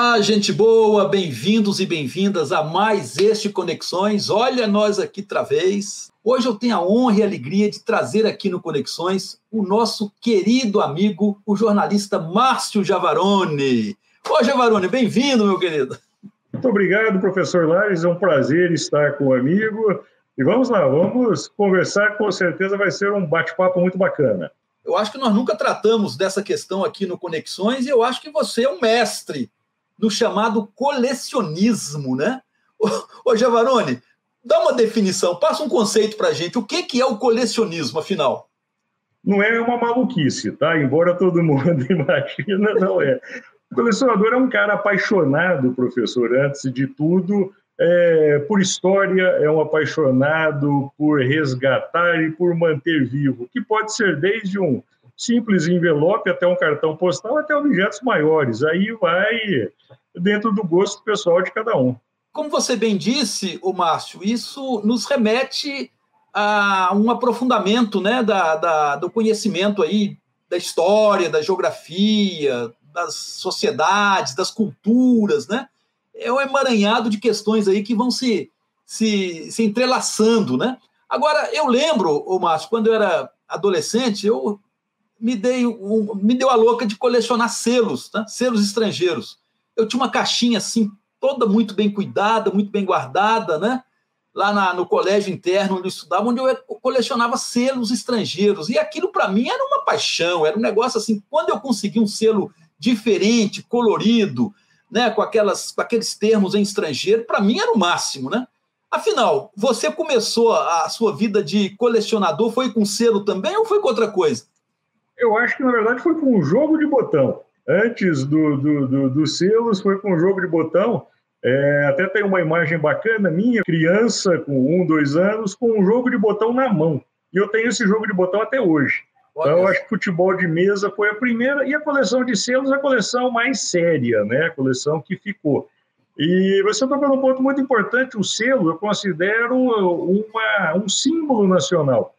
Olá, gente boa, bem-vindos e bem-vindas a mais este Conexões. Olha nós aqui outra vez. Hoje eu tenho a honra e a alegria de trazer aqui no Conexões o nosso querido amigo, o jornalista Márcio Javarone. Ô, Javarone, bem-vindo, meu querido. Muito obrigado, professor Lares. É um prazer estar com o amigo. E vamos lá, vamos conversar. Com certeza vai ser um bate-papo muito bacana. Eu acho que nós nunca tratamos dessa questão aqui no Conexões e eu acho que você é um mestre no chamado colecionismo, né? Ô, Giavarone, dá uma definição, passa um conceito para a gente. O que, que é o colecionismo, afinal? Não é uma maluquice, tá? Embora todo mundo imagina, não é. O colecionador é um cara apaixonado, professor, antes de tudo, é, por história, é um apaixonado por resgatar e por manter vivo, que pode ser desde um simples envelope até um cartão postal, até objetos maiores. Aí vai dentro do gosto pessoal de cada um. Como você bem disse, o Márcio, isso nos remete a um aprofundamento né, da, da, do conhecimento aí da história, da geografia, das sociedades, das culturas, né? É um emaranhado de questões aí que vão se, se, se entrelaçando, né? Agora, eu lembro, o Márcio, quando eu era adolescente, eu me, dei um, me deu a louca de colecionar selos, tá? selos estrangeiros. Eu tinha uma caixinha assim, toda muito bem cuidada, muito bem guardada, né? lá na, no colégio interno onde eu estudava, onde eu colecionava selos estrangeiros. E aquilo para mim era uma paixão, era um negócio assim, quando eu consegui um selo diferente, colorido, né, com, aquelas, com aqueles termos em estrangeiro, para mim era o máximo, né? Afinal, você começou a sua vida de colecionador, foi com selo também ou foi com outra coisa? Eu acho que, na verdade, foi com um jogo de botão. Antes do, do, do, dos selos, foi com um jogo de botão. É, até tem uma imagem bacana minha, criança com um, dois anos, com um jogo de botão na mão. E eu tenho esse jogo de botão até hoje. Então, eu acho que futebol de mesa foi a primeira, e a coleção de selos, a coleção mais séria, né? a coleção que ficou. E você tocou num ponto muito importante: o selo eu considero uma, um símbolo nacional.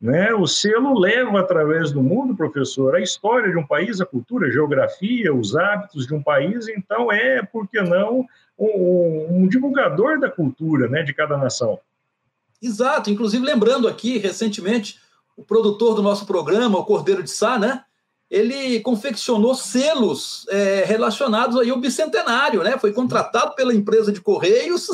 Né? O selo leva através do mundo, professor, a história de um país, a cultura, a geografia, os hábitos de um país. Então, é, por que não, um, um divulgador da cultura né, de cada nação. Exato. Inclusive, lembrando aqui, recentemente, o produtor do nosso programa, o Cordeiro de Sá, né? Ele confeccionou selos é, relacionados aí ao bicentenário, né? Foi contratado pela empresa de Correios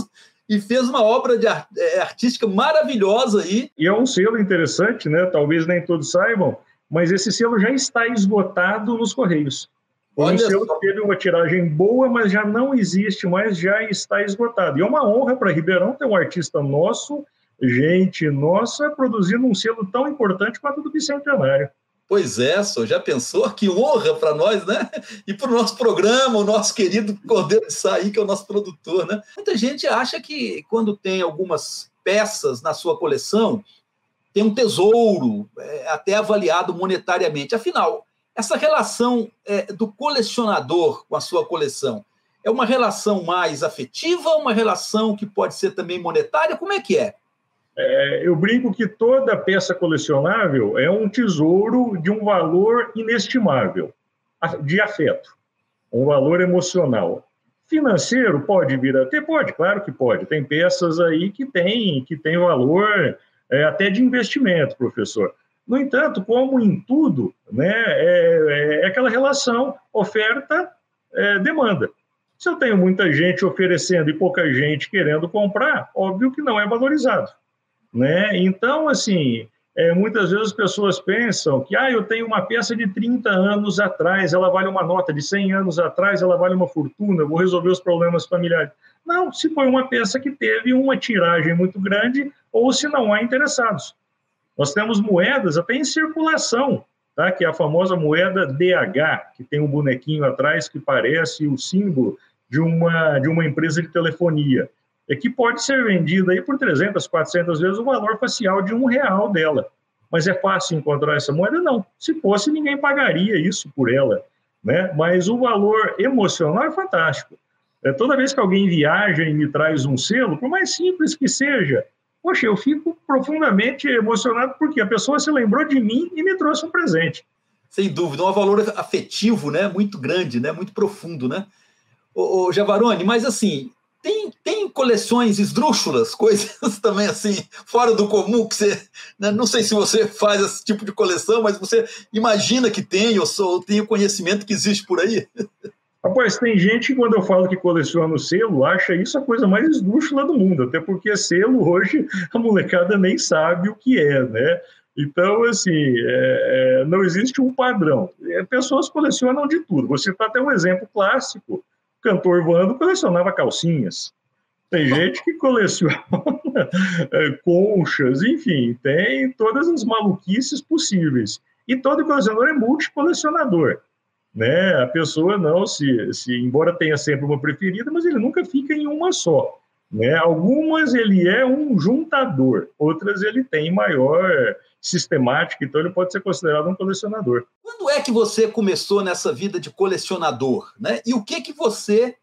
e fez uma obra de art é, artística maravilhosa aí. E é um selo interessante, né? Talvez nem todos saibam, mas esse selo já está esgotado nos Correios. Olha um selo que teve uma tiragem boa, mas já não existe mais, já está esgotado. E é uma honra para Ribeirão ter um artista nosso, gente nossa, produzindo um selo tão importante quanto o do Bicentenário. Pois é, só já pensou? Que honra para nós, né? E para o nosso programa, o nosso querido Cordeiro de Saí, que é o nosso produtor, né? Muita gente acha que quando tem algumas peças na sua coleção, tem um tesouro, é, até avaliado monetariamente. Afinal, essa relação é, do colecionador com a sua coleção é uma relação mais afetiva, uma relação que pode ser também monetária? Como é que é? É, eu brinco que toda peça colecionável é um tesouro de um valor inestimável, de afeto, um valor emocional. Financeiro pode vir a ter? Pode, claro que pode. Tem peças aí que tem, que tem valor é, até de investimento, professor. No entanto, como em tudo, né, é, é aquela relação oferta-demanda. É, Se eu tenho muita gente oferecendo e pouca gente querendo comprar, óbvio que não é valorizado. Né? Então, assim, é, muitas vezes as pessoas pensam que ah, eu tenho uma peça de 30 anos atrás, ela vale uma nota de 100 anos atrás, ela vale uma fortuna, vou resolver os problemas familiares. Não, se foi uma peça que teve uma tiragem muito grande ou se não há interessados. Nós temos moedas até em circulação, tá? que é a famosa moeda DH, que tem um bonequinho atrás que parece o símbolo de uma, de uma empresa de telefonia é que pode ser vendida aí por 300, 400 vezes o valor facial de um real dela. Mas é fácil encontrar essa moeda? Não. Se fosse, ninguém pagaria isso por ela. Né? Mas o valor emocional é fantástico. É, toda vez que alguém viaja e me traz um selo, por mais simples que seja, poxa, eu fico profundamente emocionado porque a pessoa se lembrou de mim e me trouxe um presente. Sem dúvida, um valor afetivo, né, muito grande, né, muito profundo, né? ô, Javarone, mas assim, tem, tem coleções esdrúxulas, coisas também assim, fora do comum, que você. Né, não sei se você faz esse tipo de coleção, mas você imagina que tem, ou, só, tem o conhecimento que existe por aí? Rapaz, tem gente que quando eu falo que coleciona selo, acha isso a coisa mais esdrúxula do mundo, até porque selo hoje a molecada nem sabe o que é, né? Então, assim, é, é, não existe um padrão. É, pessoas colecionam de tudo. Você está até um exemplo clássico cantor Vando colecionava calcinhas. Tem gente que coleciona é, conchas, enfim, tem todas as maluquices possíveis. E todo colecionador é multicolecionador. Né? A pessoa não se, se, embora tenha sempre uma preferida, mas ele nunca fica em uma só. Né? Algumas ele é um juntador, outras ele tem maior sistemática, então ele pode ser considerado um colecionador. Quando é que você começou nessa vida de colecionador, né? E o que que você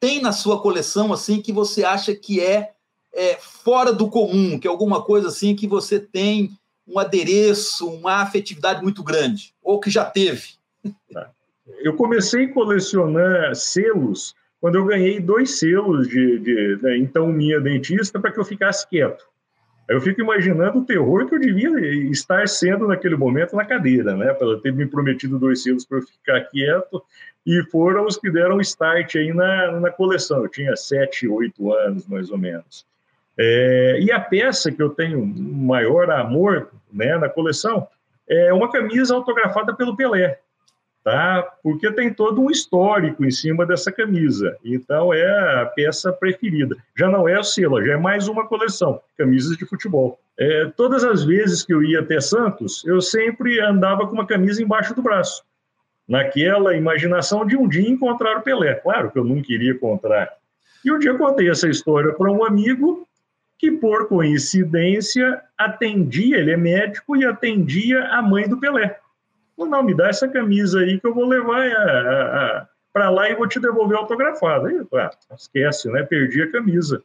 tem na sua coleção assim que você acha que é, é fora do comum, que é alguma coisa assim que você tem um adereço, uma afetividade muito grande, ou que já teve? Tá. Eu comecei a colecionar selos quando eu ganhei dois selos de, de né, então minha dentista para que eu ficasse quieto. Eu fico imaginando o terror que eu devia estar sendo naquele momento na cadeira, né? Para ter me prometido dois selos para eu ficar quieto, e foram os que deram start aí na, na coleção. Eu tinha sete, oito anos, mais ou menos. É, e a peça que eu tenho maior amor né, na coleção é uma camisa autografada pelo Pelé tá? Porque tem todo um histórico em cima dessa camisa. Então é a peça preferida. Já não é o selo, já é mais uma coleção, camisas de futebol. É, todas as vezes que eu ia até Santos, eu sempre andava com uma camisa embaixo do braço. Naquela imaginação de um dia encontrar o Pelé. Claro que eu não queria encontrar. E um dia contei essa história para um amigo que, por coincidência, atendia, ele é médico e atendia a mãe do Pelé. Não, me dá essa camisa aí que eu vou levar é, para lá e vou te devolver autografada. Aí, ah, esquece, né? Perdi a camisa.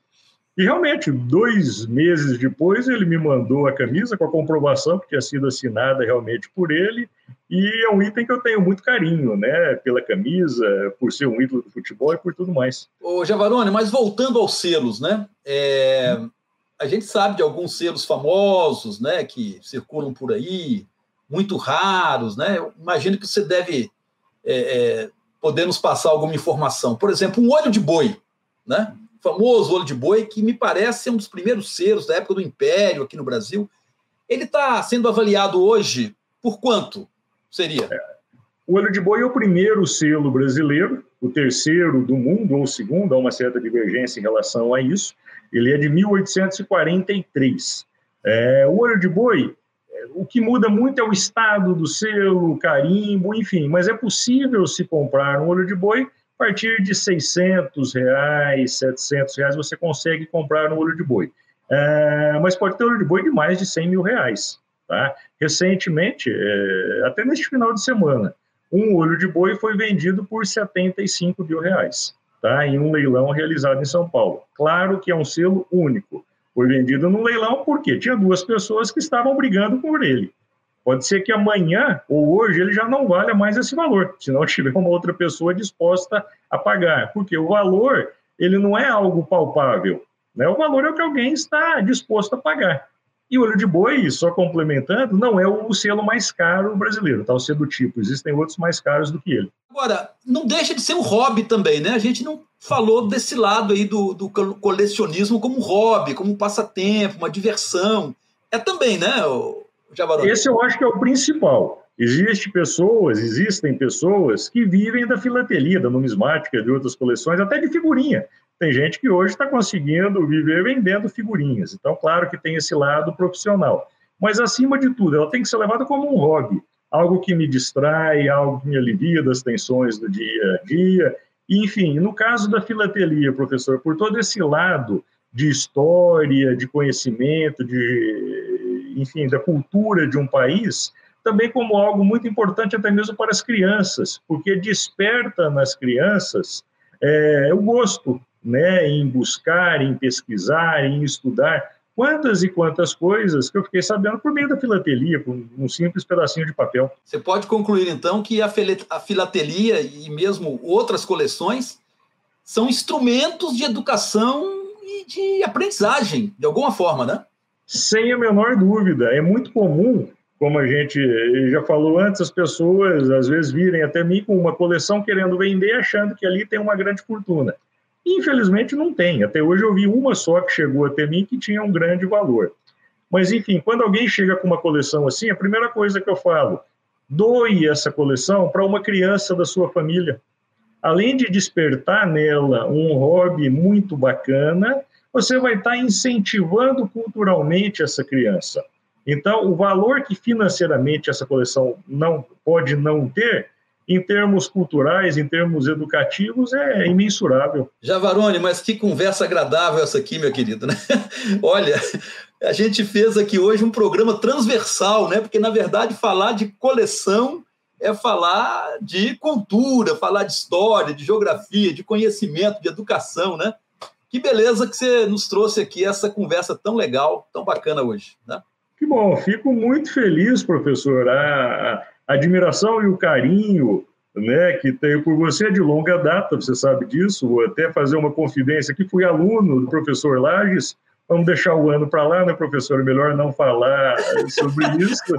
E realmente, dois meses depois, ele me mandou a camisa com a comprovação que tinha sido assinada realmente por ele. E é um item que eu tenho muito carinho, né? Pela camisa, por ser um ídolo do futebol e por tudo mais. Ô, Javarone, mas voltando aos selos, né? É, a gente sabe de alguns selos famosos, né? Que circulam por aí, muito raros, né? Eu imagino que você deve é, é, poder nos passar alguma informação. Por exemplo, um olho de boi, né? O famoso olho de boi, que me parece ser um dos primeiros selos da época do Império aqui no Brasil. Ele está sendo avaliado hoje por quanto seria? É. O olho de boi é o primeiro selo brasileiro, o terceiro do mundo, ou o segundo, há uma certa divergência em relação a isso. Ele é de 1843. É, o olho de boi o que muda muito é o estado do selo, o carimbo, enfim, mas é possível se comprar um olho de boi a partir de 600 reais, 700 reais, você consegue comprar um olho de boi. É, mas pode ter olho de boi de mais de 100 mil reais. Tá? Recentemente, é, até neste final de semana, um olho de boi foi vendido por 75 mil reais, tá? em um leilão realizado em São Paulo. Claro que é um selo único, foi vendido no leilão porque tinha duas pessoas que estavam brigando por ele. Pode ser que amanhã ou hoje ele já não valha mais esse valor, se não tiver uma outra pessoa disposta a pagar, porque o valor ele não é algo palpável, né? O valor é o que alguém está disposto a pagar. E o olho de boi, só complementando, não é o selo mais caro brasileiro, tá? O selo do tipo. Existem outros mais caros do que ele. Agora, não deixa de ser um hobby também, né? A gente não falou desse lado aí do, do colecionismo como hobby, como um passatempo, uma diversão. É também, né, Javarone? Esse eu acho que é o principal. Existem pessoas, existem pessoas que vivem da filatelia, da numismática, de outras coleções, até de figurinha. Tem gente que hoje está conseguindo viver vendendo figurinhas. Então, claro que tem esse lado profissional. Mas, acima de tudo, ela tem que ser levada como um hobby. Algo que me distrai, algo que me alivia das tensões do dia a dia. Enfim, no caso da filatelia, professor, por todo esse lado de história, de conhecimento, de, enfim, da cultura de um país, também como algo muito importante até mesmo para as crianças, porque desperta nas crianças é, o gosto né, em buscar, em pesquisar, em estudar quantas e quantas coisas que eu fiquei sabendo por meio da filatelia, por um simples pedacinho de papel. Você pode concluir, então, que a filatelia e mesmo outras coleções são instrumentos de educação e de aprendizagem, de alguma forma, né? Sem a menor dúvida. É muito comum, como a gente já falou antes, as pessoas às vezes virem até mim com uma coleção querendo vender, achando que ali tem uma grande fortuna. Infelizmente não tem. Até hoje eu vi uma só que chegou até mim que tinha um grande valor. Mas, enfim, quando alguém chega com uma coleção assim, a primeira coisa que eu falo, doe essa coleção para uma criança da sua família. Além de despertar nela um hobby muito bacana, você vai estar incentivando culturalmente essa criança. Então, o valor que financeiramente essa coleção não pode não ter, em termos culturais, em termos educativos, é imensurável. Javarone, mas que conversa agradável essa aqui, meu querido. Né? Olha, a gente fez aqui hoje um programa transversal, né? Porque, na verdade, falar de coleção é falar de cultura, falar de história, de geografia, de conhecimento, de educação, né? Que beleza que você nos trouxe aqui essa conversa tão legal, tão bacana hoje, né? Que bom, fico muito feliz, professor. A, a admiração e o carinho né, que tenho por você é de longa data, você sabe disso. Vou até fazer uma confidência aqui, fui aluno do professor Lages, Vamos deixar o ano para lá, né, professor? Melhor não falar sobre isso.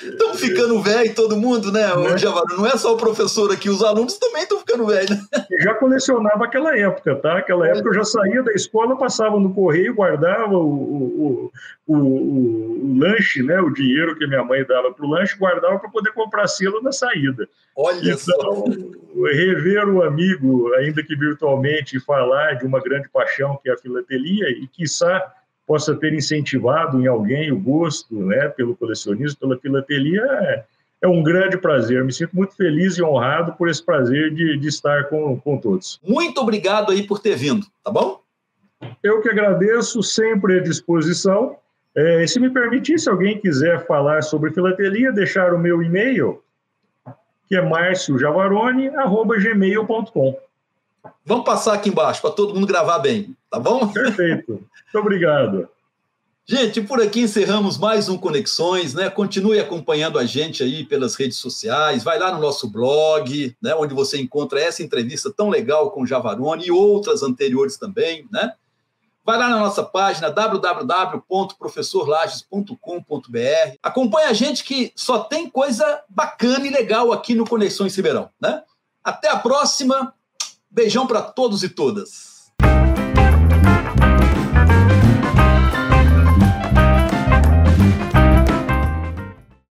Estamos ficando velho todo mundo, né, né? Não é só o professor aqui, os alunos também estão ficando velhos. Né? Já colecionava aquela época, tá? Aquela época eu já saía da escola, passava no correio, guardava o, o, o, o, o lanche, né? O dinheiro que minha mãe dava para o lanche, guardava para poder comprar selo na saída. Olha então, só. Rever o amigo, ainda que virtualmente, e falar de uma grande paixão que é a filatelia e, quiçá, possa ter incentivado em alguém o gosto né, pelo colecionismo, pela filatelia, é, é um grande prazer. Me sinto muito feliz e honrado por esse prazer de, de estar com, com todos. Muito obrigado aí por ter vindo, tá bom? Eu que agradeço, sempre à disposição. É, se me permitir, se alguém quiser falar sobre filatelia, deixar o meu e-mail, que é marciojavarone.gmail.com. Vamos passar aqui embaixo para todo mundo gravar bem, tá bom? Perfeito. Muito obrigado. Gente, por aqui encerramos mais um Conexões, né? Continue acompanhando a gente aí pelas redes sociais, vai lá no nosso blog, né, onde você encontra essa entrevista tão legal com o Javarone e outras anteriores também, né? Vai lá na nossa página www.professorlages.com.br. Acompanhe a gente que só tem coisa bacana e legal aqui no Conexões Ribeirão, né? Até a próxima. Beijão para todos e todas.